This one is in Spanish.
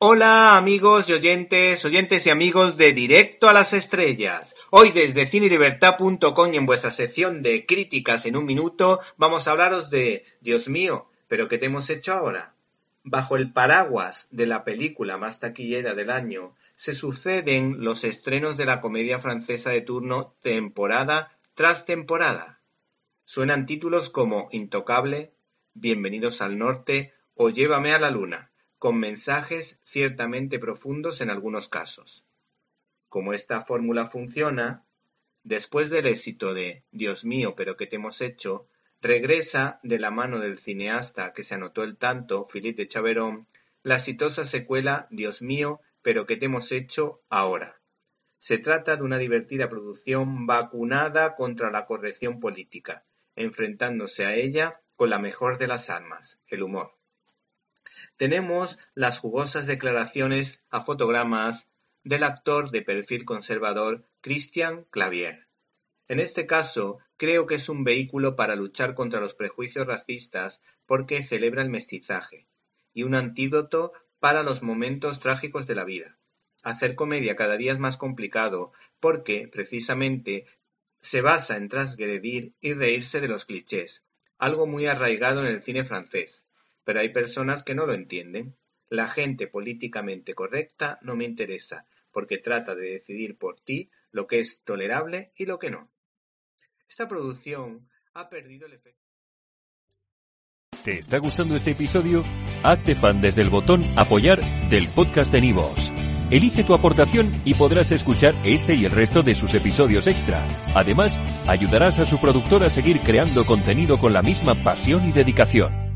Hola amigos y oyentes, oyentes y amigos de Directo a las Estrellas. Hoy desde cinelibertad.com y en vuestra sección de críticas en un minuto vamos a hablaros de Dios mío, pero ¿qué te hemos hecho ahora? Bajo el paraguas de la película más taquillera del año se suceden los estrenos de la comedia francesa de turno temporada tras temporada. Suenan títulos como Intocable, Bienvenidos al Norte o Llévame a la Luna con mensajes ciertamente profundos en algunos casos. Como esta fórmula funciona, después del éxito de Dios mío, pero ¿qué te hemos hecho? regresa de la mano del cineasta que se anotó el tanto, Philippe de Chaverón, la exitosa secuela Dios mío, pero ¿qué te hemos hecho ahora? Se trata de una divertida producción vacunada contra la corrección política, enfrentándose a ella con la mejor de las armas, el humor. Tenemos las jugosas declaraciones a fotogramas del actor de perfil conservador Christian Clavier. En este caso, creo que es un vehículo para luchar contra los prejuicios racistas porque celebra el mestizaje y un antídoto para los momentos trágicos de la vida. Hacer comedia cada día es más complicado porque, precisamente, se basa en transgredir y reírse de los clichés, algo muy arraigado en el cine francés pero hay personas que no lo entienden. La gente políticamente correcta no me interesa, porque trata de decidir por ti lo que es tolerable y lo que no. Esta producción ha perdido el efecto. ¿Te está gustando este episodio? Hazte fan desde el botón apoyar del podcast de Nivos. Elige tu aportación y podrás escuchar este y el resto de sus episodios extra. Además, ayudarás a su productor a seguir creando contenido con la misma pasión y dedicación.